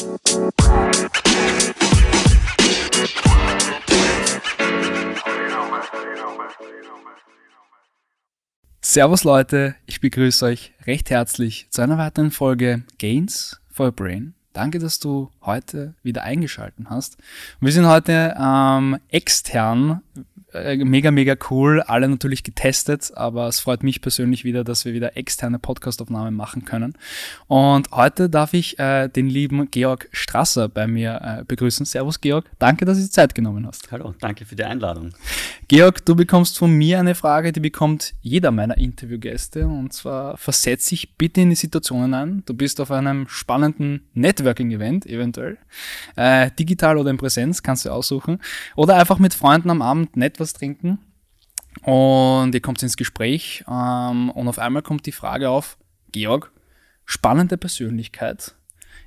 Servus Leute, ich begrüße euch recht herzlich zu einer weiteren Folge Gains for a Brain. Danke, dass du heute wieder eingeschalten hast. Wir sind heute ähm, extern äh, mega, mega cool. Alle natürlich getestet, aber es freut mich persönlich wieder, dass wir wieder externe Podcastaufnahmen machen können. Und heute darf ich äh, den lieben Georg Strasser bei mir äh, begrüßen. Servus, Georg. Danke, dass du die Zeit genommen hast. Hallo, danke für die Einladung. Georg, du bekommst von mir eine Frage, die bekommt jeder meiner Interviewgäste. Und zwar versetz dich bitte in die Situationen ein. Du bist auf einem spannenden Networking-Event, eventuell. Äh, digital oder in Präsenz, kannst du aussuchen. Oder einfach mit Freunden am Abend Networking was trinken und ihr kommt ins Gespräch ähm, und auf einmal kommt die Frage auf, Georg, spannende Persönlichkeit,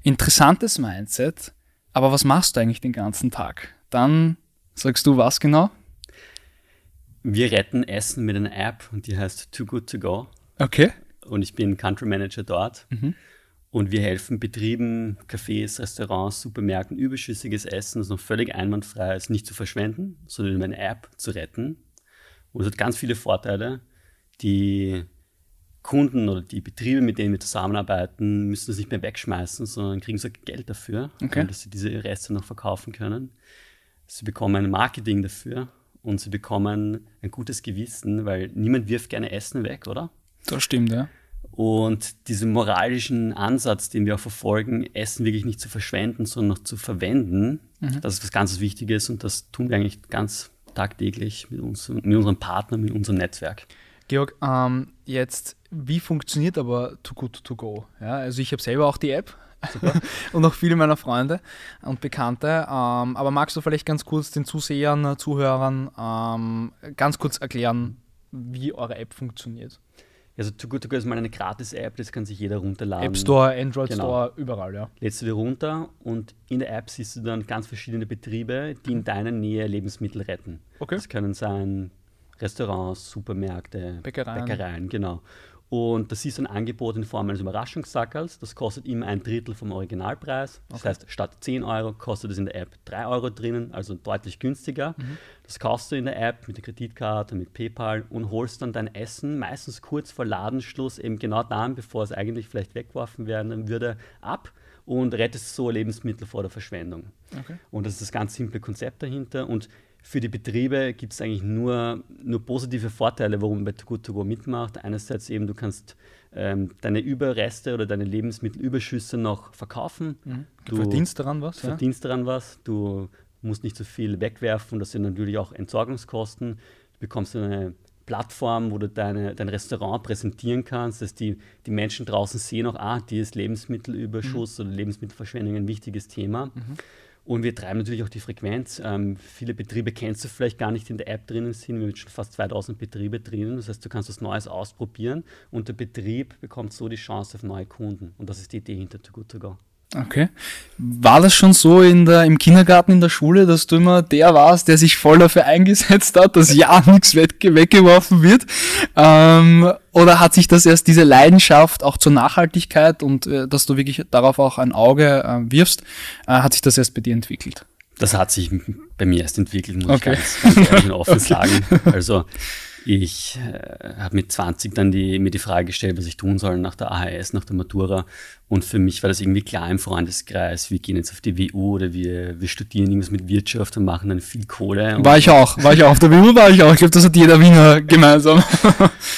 interessantes Mindset, aber was machst du eigentlich den ganzen Tag? Dann sagst du was genau? Wir retten Essen mit einer App und die heißt Too Good To Go. Okay. Und ich bin Country Manager dort. Mhm. Und wir helfen Betrieben, Cafés, Restaurants, Supermärkten, überschüssiges Essen, das noch völlig einwandfrei ist, nicht zu verschwenden, sondern über eine App zu retten. Und es hat ganz viele Vorteile. Die Kunden oder die Betriebe, mit denen wir zusammenarbeiten, müssen das nicht mehr wegschmeißen, sondern kriegen so Geld dafür, okay. dass sie diese Reste noch verkaufen können. Sie bekommen Marketing dafür und sie bekommen ein gutes Gewissen, weil niemand wirft gerne Essen weg, oder? Das stimmt, ja. Und diesen moralischen Ansatz, den wir auch verfolgen, Essen wirklich nicht zu verschwenden, sondern noch zu verwenden, mhm. das ist was ganz Wichtiges und das tun wir eigentlich ganz tagtäglich mit, uns, mit unserem Partner, mit unserem Netzwerk. Georg, ähm, jetzt, wie funktioniert aber Too Good To Go? Ja, also ich habe selber auch die App und auch viele meiner Freunde und Bekannte. Ähm, aber magst du vielleicht ganz kurz den Zusehern, Zuhörern ähm, ganz kurz erklären, wie eure App funktioniert? Also Too Good To Go ist mal eine Gratis-App, das kann sich jeder runterladen. App Store, Android genau. Store, überall, ja. Lädst du dir runter und in der App siehst du dann ganz verschiedene Betriebe, die in deiner Nähe Lebensmittel retten. Okay. Das können sein Restaurants, Supermärkte, Bäckereien. Bäckereien, genau. Und das ist ein Angebot in Form eines Überraschungssackerls. Das kostet immer ein Drittel vom Originalpreis. Das okay. heißt, statt 10 Euro kostet es in der App 3 Euro drinnen, also deutlich günstiger. Mhm. Das kaufst du in der App mit der Kreditkarte, mit PayPal und holst dann dein Essen meistens kurz vor Ladenschluss, eben genau dann, bevor es eigentlich vielleicht weggeworfen werden würde, ab und rettest so Lebensmittel vor der Verschwendung. Okay. Und das ist das ganz simple Konzept dahinter. Und für die Betriebe gibt es eigentlich nur, nur positive Vorteile, warum man bei Too Good To Go mitmacht. Einerseits eben, du kannst ähm, deine Überreste oder deine Lebensmittelüberschüsse noch verkaufen. Mhm. Du, verdienst daran was? Du verdienst daran was. Du musst nicht so viel wegwerfen. Das sind natürlich auch Entsorgungskosten. Du bekommst eine Plattform, wo du deine, dein Restaurant präsentieren kannst, dass die, die Menschen draußen sehen auch, ah, die ist Lebensmittelüberschuss mhm. oder Lebensmittelverschwendung ein wichtiges Thema. Mhm. Und wir treiben natürlich auch die Frequenz. Ähm, viele Betriebe kennst du vielleicht gar nicht in der App drinnen sind. Wir haben schon fast 2000 Betriebe drinnen. Das heißt, du kannst was Neues ausprobieren und der Betrieb bekommt so die Chance auf neue Kunden. Und das ist die Idee hinter Too Good To Go. Okay. War das schon so in der, im Kindergarten, in der Schule, dass du immer der warst, der sich voll dafür eingesetzt hat, dass ja nichts weggeworfen wird? Ähm, oder hat sich das erst diese Leidenschaft auch zur Nachhaltigkeit und äh, dass du wirklich darauf auch ein Auge äh, wirfst, äh, hat sich das erst bei dir entwickelt? Das hat sich bei mir erst entwickelt, muss okay. ich ganz, ganz offen okay. sagen. Also ich äh, habe mit 20 dann die, mir die Frage gestellt, was ich tun soll nach der AHS, nach der Matura. Und für mich war das irgendwie klar im Freundeskreis, wir gehen jetzt auf die WU oder wir, wir studieren irgendwas mit Wirtschaft und machen dann viel Kohle. War ich auch, war ich auch. Auf der WU war ich auch. Ich glaube, das hat jeder Wiener gemeinsam.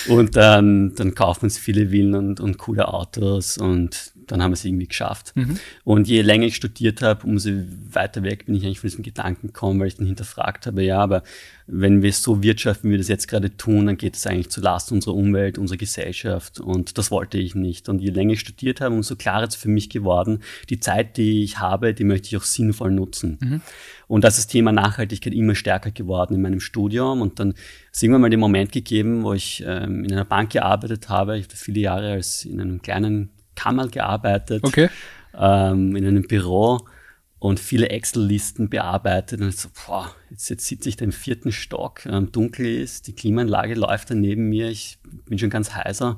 und dann, dann kaufen uns viele Villen und, und coole Autos und dann haben wir es irgendwie geschafft. Mhm. Und je länger ich studiert habe, umso weiter weg bin ich eigentlich von diesem Gedanken gekommen, weil ich dann hinterfragt habe, ja, aber wenn wir so wirtschaften, wie wir das jetzt gerade tun, dann geht es eigentlich zu Lasten unserer Umwelt, unserer Gesellschaft und das wollte ich nicht. Und je länger ich studiert habe, umso klarer ist für mich geworden, die Zeit, die ich habe, die möchte ich auch sinnvoll nutzen. Mhm. Und das ist das Thema Nachhaltigkeit immer stärker geworden in meinem Studium und dann ist irgendwann mal den Moment gegeben, wo ich ähm, in einer Bank gearbeitet habe. Ich habe viele Jahre als in einem kleinen Kammer gearbeitet, okay. ähm, in einem Büro und viele Excel-Listen bearbeitet. Und so, boah, jetzt, jetzt sitze ich da im vierten Stock, ähm, dunkel ist, die Klimaanlage läuft da neben mir, ich bin schon ganz heiser.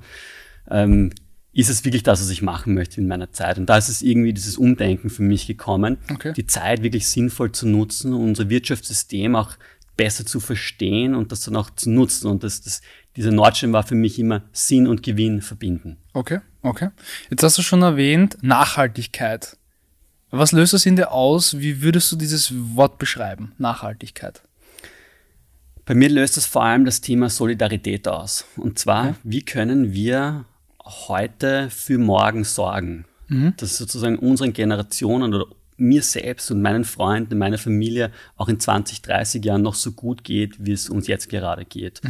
Ähm, ist es wirklich das, was ich machen möchte in meiner Zeit? Und da ist es irgendwie dieses Umdenken für mich gekommen, Okay. die Zeit wirklich sinnvoll zu nutzen, unser Wirtschaftssystem auch besser zu verstehen und das dann auch zu nutzen. Und das, das, dieser Nordstern war für mich immer Sinn und Gewinn verbinden. Okay, okay. Jetzt hast du schon erwähnt, Nachhaltigkeit. Was löst das in dir aus? Wie würdest du dieses Wort beschreiben? Nachhaltigkeit. Bei mir löst es vor allem das Thema Solidarität aus. Und zwar, wie können wir heute für morgen sorgen? Dass sozusagen unseren Generationen oder mir selbst und meinen Freunden, meiner Familie auch in 20, 30 Jahren noch so gut geht, wie es uns jetzt gerade geht.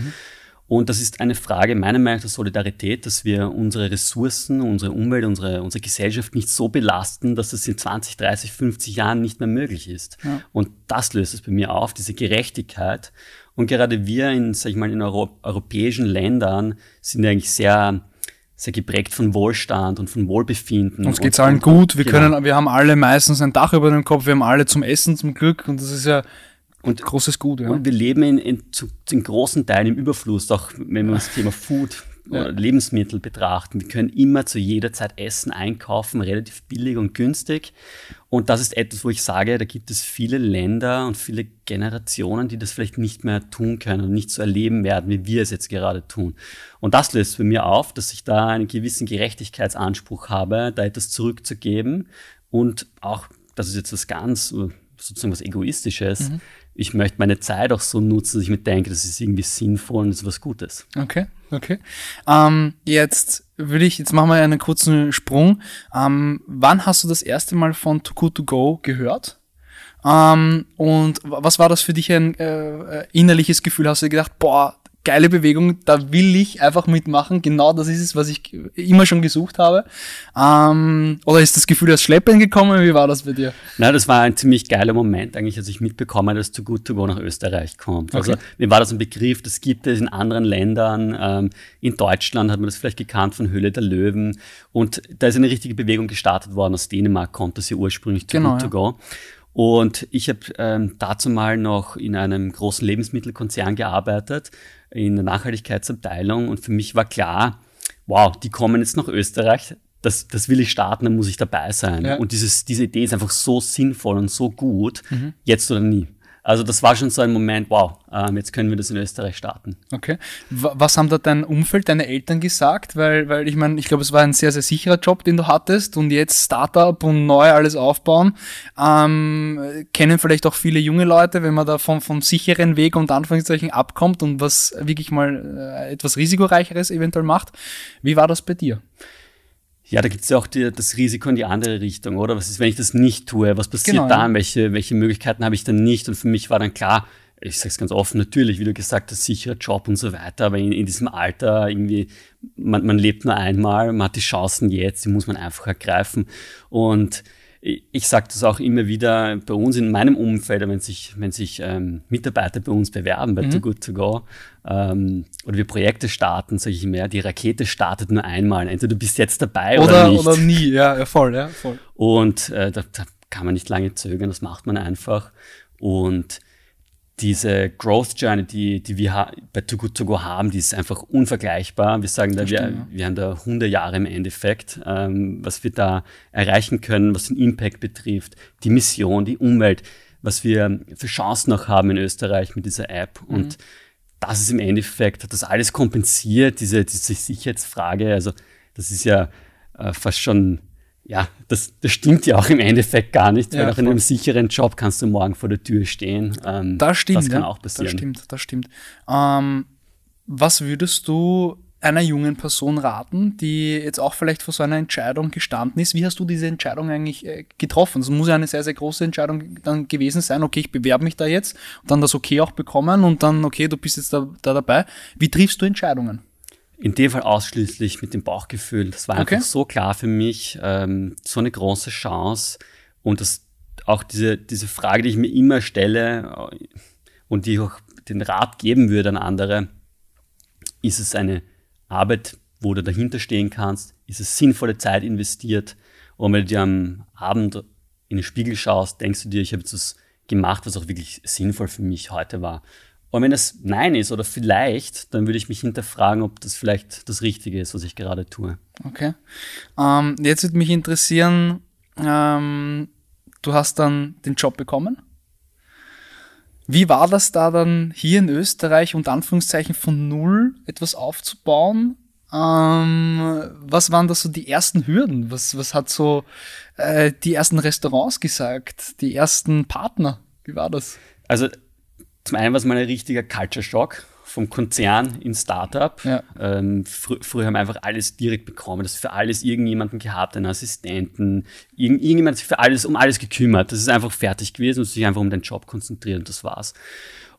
Und das ist eine Frage meiner Meinung nach der Solidarität, dass wir unsere Ressourcen, unsere Umwelt, unsere, unsere Gesellschaft nicht so belasten, dass es in 20, 30, 50 Jahren nicht mehr möglich ist. Ja. Und das löst es bei mir auf, diese Gerechtigkeit. Und gerade wir in, sag ich mal, in Euro europäischen Ländern sind eigentlich sehr, sehr geprägt von Wohlstand und von Wohlbefinden. Uns und- geht's allen und- gut. Wir genau. können, wir haben alle meistens ein Dach über dem Kopf. Wir haben alle zum Essen, zum Glück. Und das ist ja Und- großes Gut, ja. Und wir leben in, in, zu, in großen Teilen im Überfluss, auch wenn wir das Thema Food oder Lebensmittel betrachten. Wir können immer zu jeder Zeit essen, einkaufen, relativ billig und günstig. Und das ist etwas, wo ich sage, da gibt es viele Länder und viele Generationen, die das vielleicht nicht mehr tun können und nicht so erleben werden, wie wir es jetzt gerade tun. Und das löst bei mir auf, dass ich da einen gewissen Gerechtigkeitsanspruch habe, da etwas zurückzugeben und auch, das ist jetzt was ganz, sozusagen was Egoistisches, ich möchte meine Zeit auch so nutzen, dass ich mir denke, das ist irgendwie sinnvoll und das ist was Gutes. Okay, okay. Ähm, jetzt würde ich, jetzt machen wir einen kurzen Sprung. Ähm, wann hast du das erste Mal von Too Good To Go gehört? Ähm, und wa- was war das für dich ein äh, äh, innerliches Gefühl? Hast du gedacht, boah, geile Bewegung, da will ich einfach mitmachen. Genau das ist es, was ich immer schon gesucht habe. Ähm, oder ist das Gefühl als Schleppen gekommen? Wie war das bei dir? Na, das war ein ziemlich geiler Moment eigentlich, als ich mitbekommen habe, dass Too Good To Go nach Österreich kommt. Also Okay. mir war das ein Begriff, das gibt es in anderen Ländern. Ähm, in Deutschland hat man das vielleicht gekannt von Höhle der Löwen. Und da ist eine richtige Bewegung gestartet worden. Aus Dänemark kommt das ja ursprünglich Too Genau, Good ja. To Go. Und ich habe ähm, dazu mal noch in einem großen Lebensmittelkonzern gearbeitet, in der Nachhaltigkeitsabteilung. Und für mich war klar, wow, die kommen jetzt nach Österreich. Das, das will ich starten, dann muss ich dabei sein. Ja. Und dieses, diese Idee ist einfach so sinnvoll und so gut, jetzt oder nie. Also das war schon so ein Moment, wow, ähm, jetzt können wir das in Österreich starten. Okay. Wa- Was haben da dein Umfeld, deine Eltern gesagt? Weil, weil ich meine, ich glaube, es war ein sehr, sehr sicherer Job, den du hattest und jetzt Startup und neu alles aufbauen. Ähm, kennen vielleicht auch viele junge Leute, wenn man da vom, vom sicheren Weg und Anführungszeichen abkommt und was wirklich mal äh, etwas risikoreicheres eventuell macht. Wie war das bei dir? Ja, da gibt es ja auch die, das Risiko in die andere Richtung, oder? Was ist, wenn ich das nicht tue? Was passiert Genau, dann? ja. Welche, welche Möglichkeiten habe ich dann nicht? Und für mich war dann klar, ich sage es ganz offen, natürlich, wie du gesagt hast, sicherer Job und so weiter, aber in, in diesem Alter irgendwie, man, man lebt nur einmal, man hat die Chancen jetzt, die muss man einfach ergreifen. Und ich, sage das auch immer wieder bei uns in meinem Umfeld, wenn sich, wenn sich ähm, Mitarbeiter bei uns bewerben bei Too Good To Go ähm, oder wir Projekte starten, sage ich immer, die Rakete startet nur einmal. Entweder du bist jetzt dabei oder, Oder, nicht. oder nie, ja, ja, voll, ja, voll. Und äh, da, da kann man nicht lange zögern, das macht man einfach. Und diese Growth Journey, die, die wir bei Too Good To Go haben, die ist einfach unvergleichbar. Wir sagen da, wir, ja. wir haben da 100 Jahre im Endeffekt, ähm, was wir da erreichen können, was den Impact betrifft, die Mission, die Umwelt, was wir für Chancen noch haben in Österreich mit dieser App. Mhm. Und das ist im Endeffekt, hat das alles kompensiert, diese, diese Sicherheitsfrage. Also das ist ja äh, fast schon, ja, das, das stimmt ja auch im Endeffekt gar nicht, Ja, weil auch in einem sicheren Job kannst du morgen vor der Tür stehen. Ähm, Das stimmt. Das kann ja. auch passieren. Das stimmt, das stimmt. Ähm, was würdest du einer jungen Person raten, die jetzt auch vielleicht vor so einer Entscheidung gestanden ist? Wie hast du diese Entscheidung eigentlich äh, getroffen? Es muss ja eine sehr, sehr große Entscheidung dann gewesen sein. Okay, ich bewerbe mich da jetzt und dann das Okay auch bekommen und dann, okay, du bist jetzt da, da dabei. Wie triffst du Entscheidungen? In dem Fall ausschließlich mit dem Bauchgefühl. Das war Okay. einfach so klar für mich, ähm, so eine große Chance. Und das, auch diese, diese Frage, die ich mir immer stelle äh, und die ich auch den Rat geben würde an andere, ist es eine Arbeit, wo du dahinter stehen kannst? Ist es sinnvolle Zeit investiert? Und wenn du dir am Abend in den Spiegel schaust, denkst du dir, ich habe jetzt was gemacht, was auch wirklich sinnvoll für mich heute war. Und wenn das Nein ist oder vielleicht, dann würde ich mich hinterfragen, ob das vielleicht das Richtige ist, was ich gerade tue. Okay. Ähm, jetzt würde mich interessieren, ähm, du hast dann den Job bekommen. Wie war das da dann hier in Österreich unter Anführungszeichen von null etwas aufzubauen? Ähm, was waren da so die ersten Hürden? Was, was hat so äh, die ersten Restaurants gesagt? Die ersten Partner? Wie war das? Also zum einen war es mal ein richtiger Culture Shock vom Konzern in Startup. Ja. Ähm, fr früher haben wir einfach alles direkt bekommen. Das für alles irgendjemanden gehabt, einen Assistenten, irgend irgendjemand hat sich für alles, um alles gekümmert. Das ist einfach fertig gewesen und sich einfach um den Job konzentriert und das war's.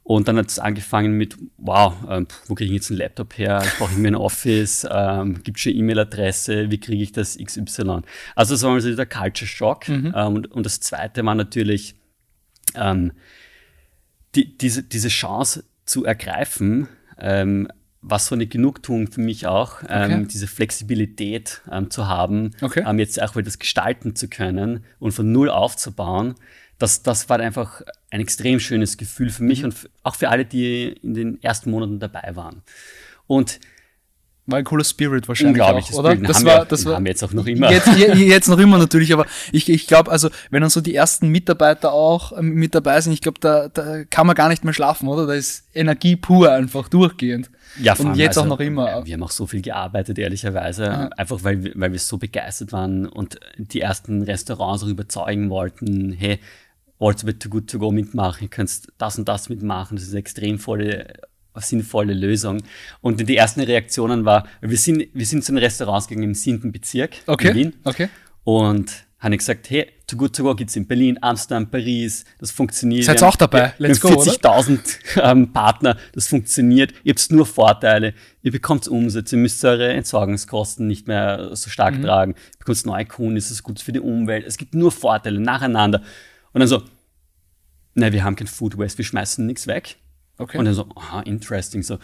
Und dann hat es angefangen mit, wow, ähm, wo kriege ich jetzt einen Laptop her? Ich brauche irgendwie ein Office, ähm, gibt schon E-Mail-Adresse, wie kriege ich das XY? Also das war mal so der Culture Shock. Mhm. Ähm, und, und, das zweite war natürlich ähm, die, diese, diese Chance zu ergreifen, ähm, was so eine Genugtuung für mich auch, ähm, okay. diese Flexibilität ähm, zu haben, okay. ähm, jetzt auch wieder das gestalten zu können und von null aufzubauen, das, das war einfach ein extrem schönes Gefühl für mich mhm. und auch für alle, die in den ersten Monaten dabei waren. Und war ein cooler Spirit wahrscheinlich auch, oder? Bild. Das haben war, wir, das war, haben wir jetzt auch noch immer. Jetzt, jetzt noch immer natürlich, aber ich, ich glaube, also wenn dann so die ersten Mitarbeiter auch ähm, mit dabei sind, ich glaube, da, da kann man gar nicht mehr schlafen, oder? Da ist Energie pur einfach durchgehend. Ja, und jetzt also, auch noch immer. Wir haben auch so viel gearbeitet, ehrlicherweise, ja. einfach weil, wir, weil wir so begeistert waren und die ersten Restaurants auch überzeugen wollten, hey, wollt ihr Too Good To Go mitmachen, ihr könnt das und das mitmachen, das ist eine extrem volle sinnvolle Lösung. Und die ersten Reaktionen war, wir sind, wir sind zu den Restaurants gegangen im siebten Bezirk okay. in Wien. Okay. Und haben gesagt, hey, Too Good To Go gibt es in Berlin, Amsterdam, Paris, das funktioniert. Seid auch dabei? Let's go, 40.000 ähm, Partner, das funktioniert. Ihr habt nur Vorteile, ihr bekommt Umsatz, ihr müsst eure Entsorgungskosten nicht mehr so stark mhm. tragen, ihr bekommt neue Kunden, es ist gut für die Umwelt, es gibt nur Vorteile nacheinander. Und dann so, nein, wir haben kein Food Waste, wir schmeißen nichts weg. Okay. Und dann so, aha, interesting, so.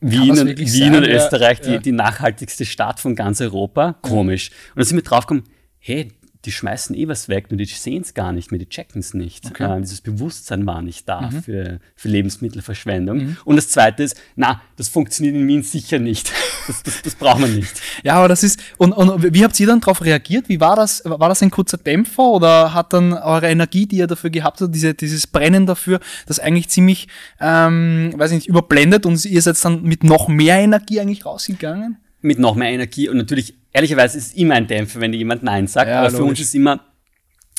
Wien, und, Wien sein, und Österreich, ja, die, die nachhaltigste Stadt von ganz Europa. Komisch. Und dann sind wir draufgekommen, hey, die schmeißen eh was weg, nur die sehen es gar nicht mehr, die checken es nicht. Okay. Äh, dieses Bewusstsein war nicht da mhm. für, für Lebensmittelverschwendung. Mhm. Und das Zweite ist, na, das funktioniert in Wien sicher nicht. Das, das, das braucht man nicht. Ja, aber das ist, und, und wie habt ihr dann darauf reagiert? Wie war das? War das ein kurzer Dämpfer oder hat dann eure Energie, die ihr dafür gehabt habt, diese, dieses Brennen dafür, das eigentlich ziemlich, ähm, weiß ich nicht, überblendet und ihr seid dann mit noch mehr Energie eigentlich rausgegangen? Mit noch mehr Energie und natürlich ehrlicherweise ist es immer ein Dämpfer, wenn jemand Nein sagt, ja, aber logisch. für uns ist immer,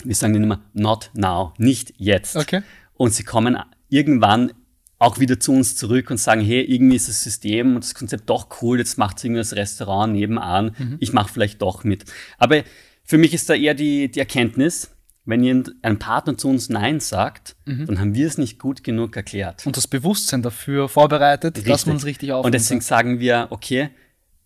wir sagen immer, not now, nicht jetzt. Okay. Und sie kommen irgendwann auch wieder zu uns zurück und sagen, hey, irgendwie ist das System und das Konzept doch cool, jetzt macht irgendwie das Restaurant nebenan, mhm. ich mache vielleicht doch mit. Aber für mich ist da eher die, die Erkenntnis, wenn ein Partner zu uns Nein sagt, mhm. dann haben wir es nicht gut genug erklärt. Und das Bewusstsein dafür vorbereitet, richtig. dass man es richtig aufnimmt. Und deswegen sagen wir, okay,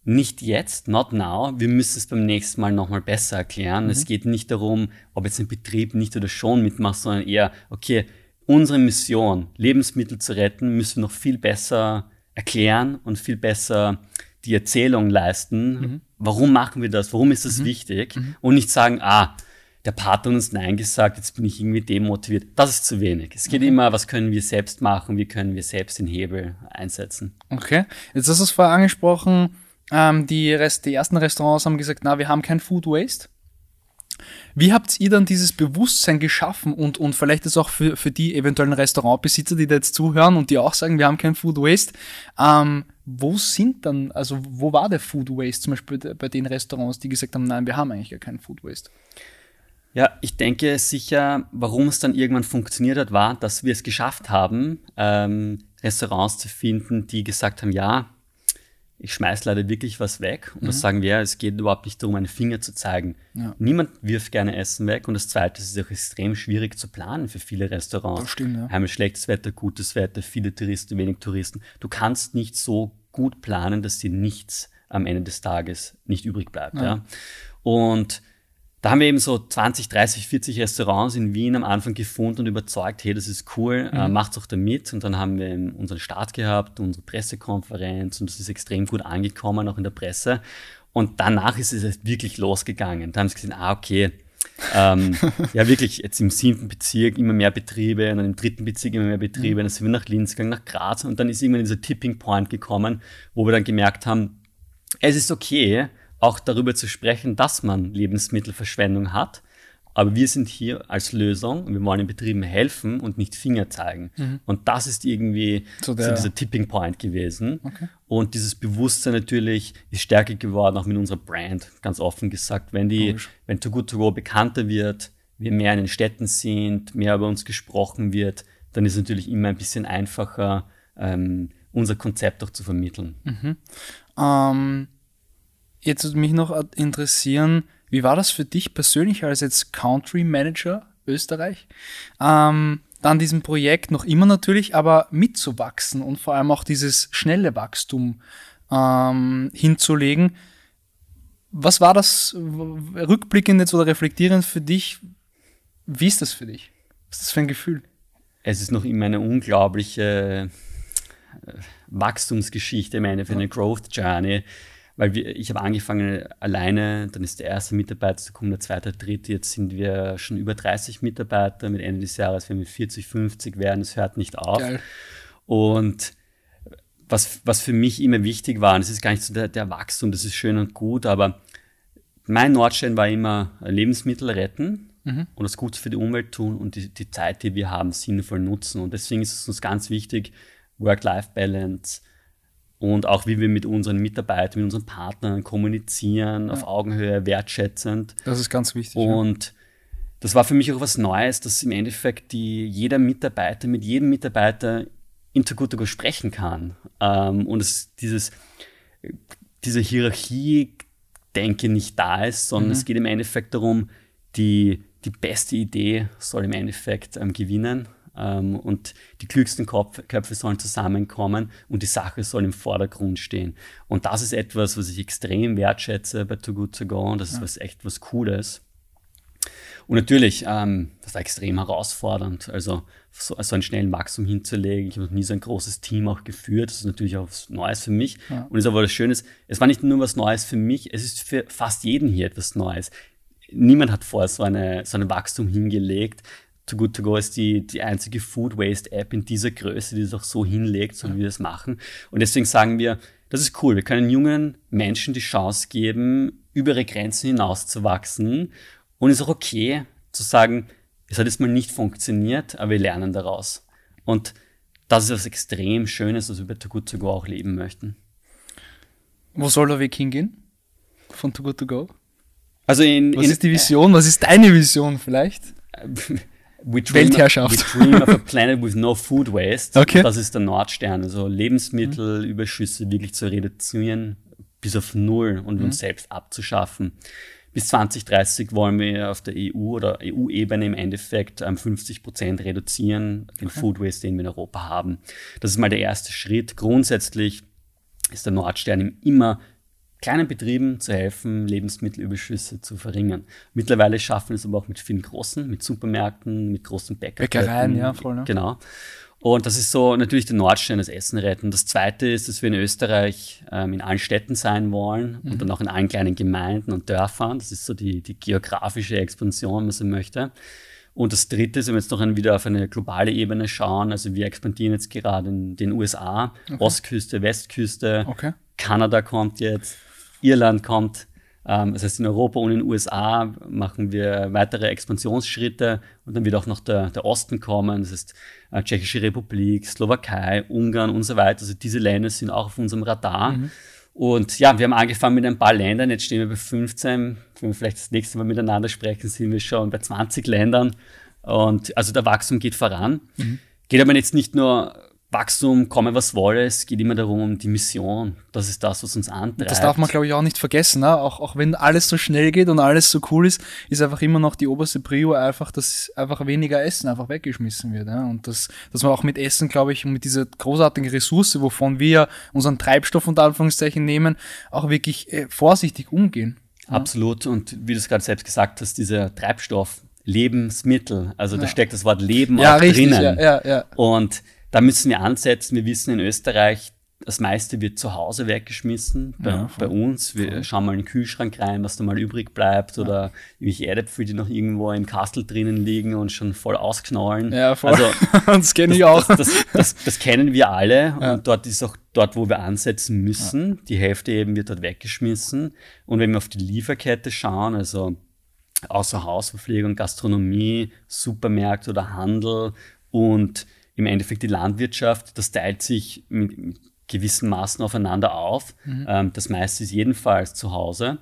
nicht jetzt, not now. Wir müssen es beim nächsten Mal nochmal besser erklären. Mhm. Es geht nicht darum, ob jetzt ein Betrieb nicht oder schon mitmacht, sondern eher, okay, unsere Mission, Lebensmittel zu retten, müssen wir noch viel besser erklären und viel besser die Erzählung leisten. Mhm. Warum machen wir das? Warum ist das mhm. wichtig? Mhm. Und nicht sagen, ah, der Partner hat uns Nein gesagt, jetzt bin ich irgendwie demotiviert. Das ist zu wenig. Es geht okay. immer, was können wir selbst machen, wie können wir selbst den Hebel einsetzen. Okay, jetzt hast du es vorher angesprochen, ähm, die, Rest, die ersten Restaurants haben gesagt, na, wir haben kein Food Waste. Wie habt ihr dann dieses Bewusstsein geschaffen und, und vielleicht ist auch für, für die eventuellen Restaurantbesitzer, die da jetzt zuhören und die auch sagen, wir haben kein Food Waste, ähm, wo sind dann, also wo war der Food Waste zum Beispiel bei den Restaurants, die gesagt haben, nein, wir haben eigentlich gar keinen Food Waste? Ja, ich denke sicher, warum es dann irgendwann funktioniert hat, war, dass wir es geschafft haben, ähm, Restaurants zu finden, die gesagt haben, ja, ich schmeiß leider wirklich was weg. Und mhm. das sagen wir, es geht überhaupt nicht darum, einen Finger zu zeigen. Ja. Niemand wirft gerne Essen weg. Und das Zweite, es ist auch extrem schwierig zu planen für viele Restaurants. Das stimmt, ja. Einmal schlechtes Wetter, gutes Wetter, viele Touristen, wenig Touristen. Du kannst nicht so gut planen, dass dir nichts am Ende des Tages nicht übrig bleibt. Ja. ja. Und da haben wir eben so 20, 30, 40 Restaurants in Wien am Anfang gefunden und überzeugt, hey, das ist cool, äh, mhm. äh, macht's auch damit. Und dann haben wir unseren Start gehabt, unsere Pressekonferenz und das ist extrem gut angekommen, auch in der Presse. Und danach ist es wirklich losgegangen. Da haben sie gesehen, ah, okay, ähm, ja, wirklich jetzt im siebten Bezirk immer mehr Betriebe, und dann im dritten Bezirk immer mehr Betriebe, mhm. dann sind wir nach Linz gegangen, nach Graz und dann ist irgendwann dieser Tipping Point gekommen, wo wir dann gemerkt haben, es ist okay, auch darüber zu sprechen, dass man Lebensmittelverschwendung hat. Aber wir sind hier als Lösung und wir wollen den Betrieben helfen und nicht Finger zeigen. Mhm. Und das ist irgendwie so, so dieser Tipping Point gewesen. Okay. Und dieses Bewusstsein natürlich ist stärker geworden, auch mit unserer Brand, ganz offen gesagt. Wenn die, Komisch. wenn Too Good To Go bekannter wird, wir mehr in den Städten sind, mehr über uns gesprochen wird, dann ist es natürlich immer ein bisschen einfacher, ähm, unser Konzept auch zu vermitteln. Mhm. Ähm, jetzt würde mich noch interessieren, wie war das für dich persönlich als jetzt Country Manager Österreich? Ähm, dann diesem Projekt noch immer natürlich, aber mitzuwachsen und vor allem auch dieses schnelle Wachstum ähm, hinzulegen. Was war das rückblickend jetzt oder reflektierend für dich? Wie ist das für dich? Was ist das für ein Gefühl? Es ist noch immer eine unglaubliche äh, Wachstumsgeschichte, ich meine, für eine Growth Journey weil wir, ich habe angefangen alleine, dann ist der erste Mitarbeiter gekommen, der zweite, der dritte, jetzt sind wir schon über 30 Mitarbeiter, mit Ende des Jahres werden wir 40, 50 werden, es hört nicht auf. Geil. Und was, was für mich immer wichtig war, und das ist gar nicht so der, der Wachstum, das ist schön und gut, aber mein Nordstein war immer Lebensmittel retten mhm. und das Gute für die Umwelt tun und die, die Zeit, die wir haben, sinnvoll nutzen. Und deswegen ist es uns ganz wichtig, Work-Life-Balance, und auch wie wir mit unseren Mitarbeitern, mit unseren Partnern kommunizieren, ja. auf Augenhöhe, wertschätzend. Das ist ganz wichtig. Und ja. das war für mich auch was Neues, dass im Endeffekt die, jeder Mitarbeiter mit jedem Mitarbeiter intergutigo sprechen kann. Ähm, und es dieses, diese Hierarchie, denke nicht da ist, sondern mhm. es geht im Endeffekt darum, die, die beste Idee soll im Endeffekt ähm, gewinnen und die klügsten Köpfe sollen zusammenkommen und die Sache soll im Vordergrund stehen. Und das ist etwas, was ich extrem wertschätze bei Too Good To Go und das ist was echt was Cooles. Und natürlich, ähm, das war extrem herausfordernd, also so, so einen schnellen Wachstum hinzulegen. Ich habe noch nie so ein großes Team auch geführt. Das ist natürlich auch was Neues für mich. Ja. Und es ist aber das Schöne, es war nicht nur was Neues für mich, es ist für fast jeden hier etwas Neues. Niemand hat vorher so, eine, so ein Wachstum hingelegt. Too Good To Go ist die, die einzige Food Waste App in dieser Größe, die es auch so hinlegt, so wie wir das machen. Und deswegen sagen wir, das ist cool. Wir können jungen Menschen die Chance geben, über ihre Grenzen hinaus zu wachsen. Und es ist auch okay zu sagen, es hat jetzt mal nicht funktioniert, aber wir lernen daraus. Und das ist was extrem Schönes, was wir bei Too Good To Go auch leben möchten. Wo soll der Weg hingehen? Von Too Good To Go? Also in, was in, ist die Vision? Was ist deine Vision vielleicht? We dream, Weltherrschaft. We dream of a planet with no food waste. Okay. Das ist der Nordstern. Also Lebensmittelüberschüsse mhm. wirklich zu reduzieren bis auf Null und mhm. uns selbst abzuschaffen. Bis 2030 wollen wir auf der EU oder EU-Ebene im Endeffekt 50 Prozent reduzieren, den okay. Food Waste, den wir in Europa haben. Das ist mal der erste Schritt. Grundsätzlich ist der Nordstern immer kleinen Betrieben zu helfen, Lebensmittelüberschüsse zu verringern. Mittlerweile schaffen wir es aber auch mit vielen großen, mit Supermärkten, mit großen Bäckerketten. Bäckereien, ja, voll. Ne? Genau. Und das ist so natürlich der Nordstern, das Essen retten. Das zweite ist, dass wir in Österreich ähm, in allen Städten sein wollen mhm. und dann auch in allen kleinen Gemeinden und Dörfern. Das ist so die, die geografische Expansion, was man möchte. Und das dritte ist, wenn wir jetzt noch wieder auf eine globale Ebene schauen, also wir expandieren jetzt gerade in den USA, okay. Ostküste, Westküste, okay. Kanada kommt jetzt, Irland kommt. Ähm, das heißt, in Europa und in den USA machen wir weitere Expansionsschritte und dann wird auch noch der, der Osten kommen. Das heißt, äh, Tschechische Republik, Slowakei, Ungarn und so weiter. Also diese Länder sind auch auf unserem Radar. Mhm. Und ja, wir haben angefangen mit ein paar Ländern, jetzt stehen wir bei 15. Wenn wir vielleicht das nächste Mal miteinander sprechen, sind wir schon bei 20 Ländern. Und also der Wachstum geht voran. Mhm. Geht aber jetzt nicht nur Wachstum, komme was wolle, es geht immer darum, die Mission. Das ist das, was uns antreibt. Das darf man, glaube ich, auch nicht vergessen. Ne? Auch, auch wenn alles so schnell geht und alles so cool ist, ist einfach immer noch die oberste Prio einfach, dass einfach weniger Essen einfach weggeschmissen wird. Ja? Und das, dass man auch mit Essen, glaube ich, mit dieser großartigen Ressource, wovon wir unseren Treibstoff unter Anführungszeichen nehmen, auch wirklich äh, vorsichtig umgehen. Ja? Absolut. Und wie du es gerade selbst gesagt hast, dieser Treibstoff, Lebensmittel, also da steckt das Wort Leben ja, auch richtig, drinnen. Ja, ja, ja. Und da müssen wir ansetzen. Wir wissen in Österreich, das meiste wird zu Hause weggeschmissen. Bei, Ja, bei uns, wir Voll. schauen mal in den Kühlschrank rein, was da mal übrig bleibt oder irgendwelche Erdäpfel, die noch irgendwo im Kastel drinnen liegen und schon voll ausknallen. Ja, voll. Also das kenne ich auch. das, das, das, das kennen wir alle Ja. und dort ist auch dort, wo wir ansetzen müssen. Die Hälfte eben wird dort weggeschmissen. Und wenn wir auf die Lieferkette schauen, also außer Hausverpflegung, Gastronomie, Supermärkte oder Handel und im Endeffekt die Landwirtschaft, das teilt sich mit, mit gewissen Maßen aufeinander auf. Ähm, das meiste ist jedenfalls zu Hause.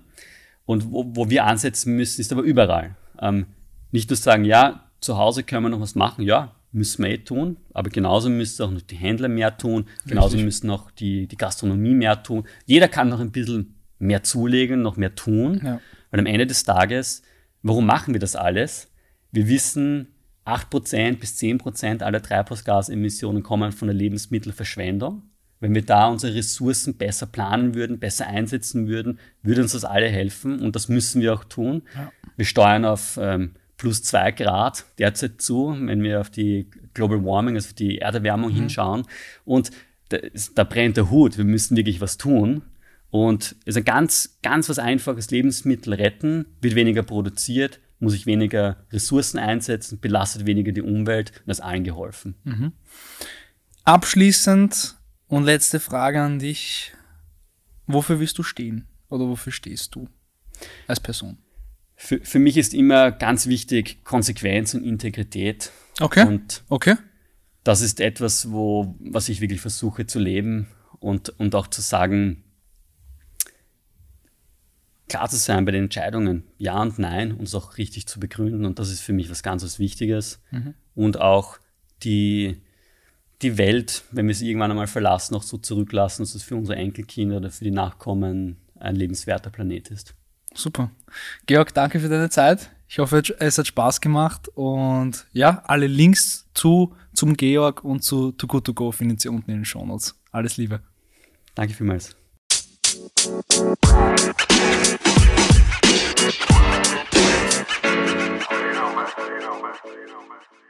Und wo, wo wir ansetzen müssen, ist aber überall. Ähm, nicht nur sagen, ja, zu Hause können wir noch was machen, ja, müssen wir eh tun, aber genauso müssen auch noch die Händler mehr tun, genauso Richtig. müssen auch die, die Gastronomie mehr tun. Jeder kann noch ein bisschen mehr zulegen, noch mehr tun, Ja. weil am Ende des Tages, warum machen wir das alles? Wir wissen, 8% bis 10% aller Treibhausgasemissionen kommen von der Lebensmittelverschwendung. Wenn wir da unsere Ressourcen besser planen würden, besser einsetzen würden, würde uns das alle helfen und das müssen wir auch tun. Ja. Wir steuern auf ähm, plus zwei Grad derzeit zu, wenn wir auf die Global Warming, also die Erderwärmung hinschauen. Und da, ist- da brennt der Hut. Wir müssen wirklich was tun. Und also ganz, ganz was Einfaches, Lebensmittel retten, wird weniger produziert, muss ich weniger Ressourcen einsetzen, belastet weniger die Umwelt und das ist allen geholfen. Abschließend und letzte Frage an dich. Wofür willst du stehen? Oder wofür stehst du als Person? Für, für mich ist immer ganz wichtig Konsequenz und Integrität. Okay. Und Okay. das ist etwas, wo, was ich wirklich versuche zu leben und, und auch zu sagen, klar zu sein bei den Entscheidungen, ja und nein, und es auch richtig zu begründen. Und das ist für mich was ganz was Wichtiges. Und auch die, die Welt, wenn wir sie irgendwann einmal verlassen, auch so zurücklassen, dass es für unsere Enkelkinder oder für die Nachkommen ein lebenswerter Planet ist. Super. Georg, danke für deine Zeit. Ich hoffe, es hat Spaß gemacht und ja, alle Links zu, zum Georg und zu Too Good To Go findet ihr unten in den Shownotes. Alles Liebe. Danke vielmals. You know, man. You.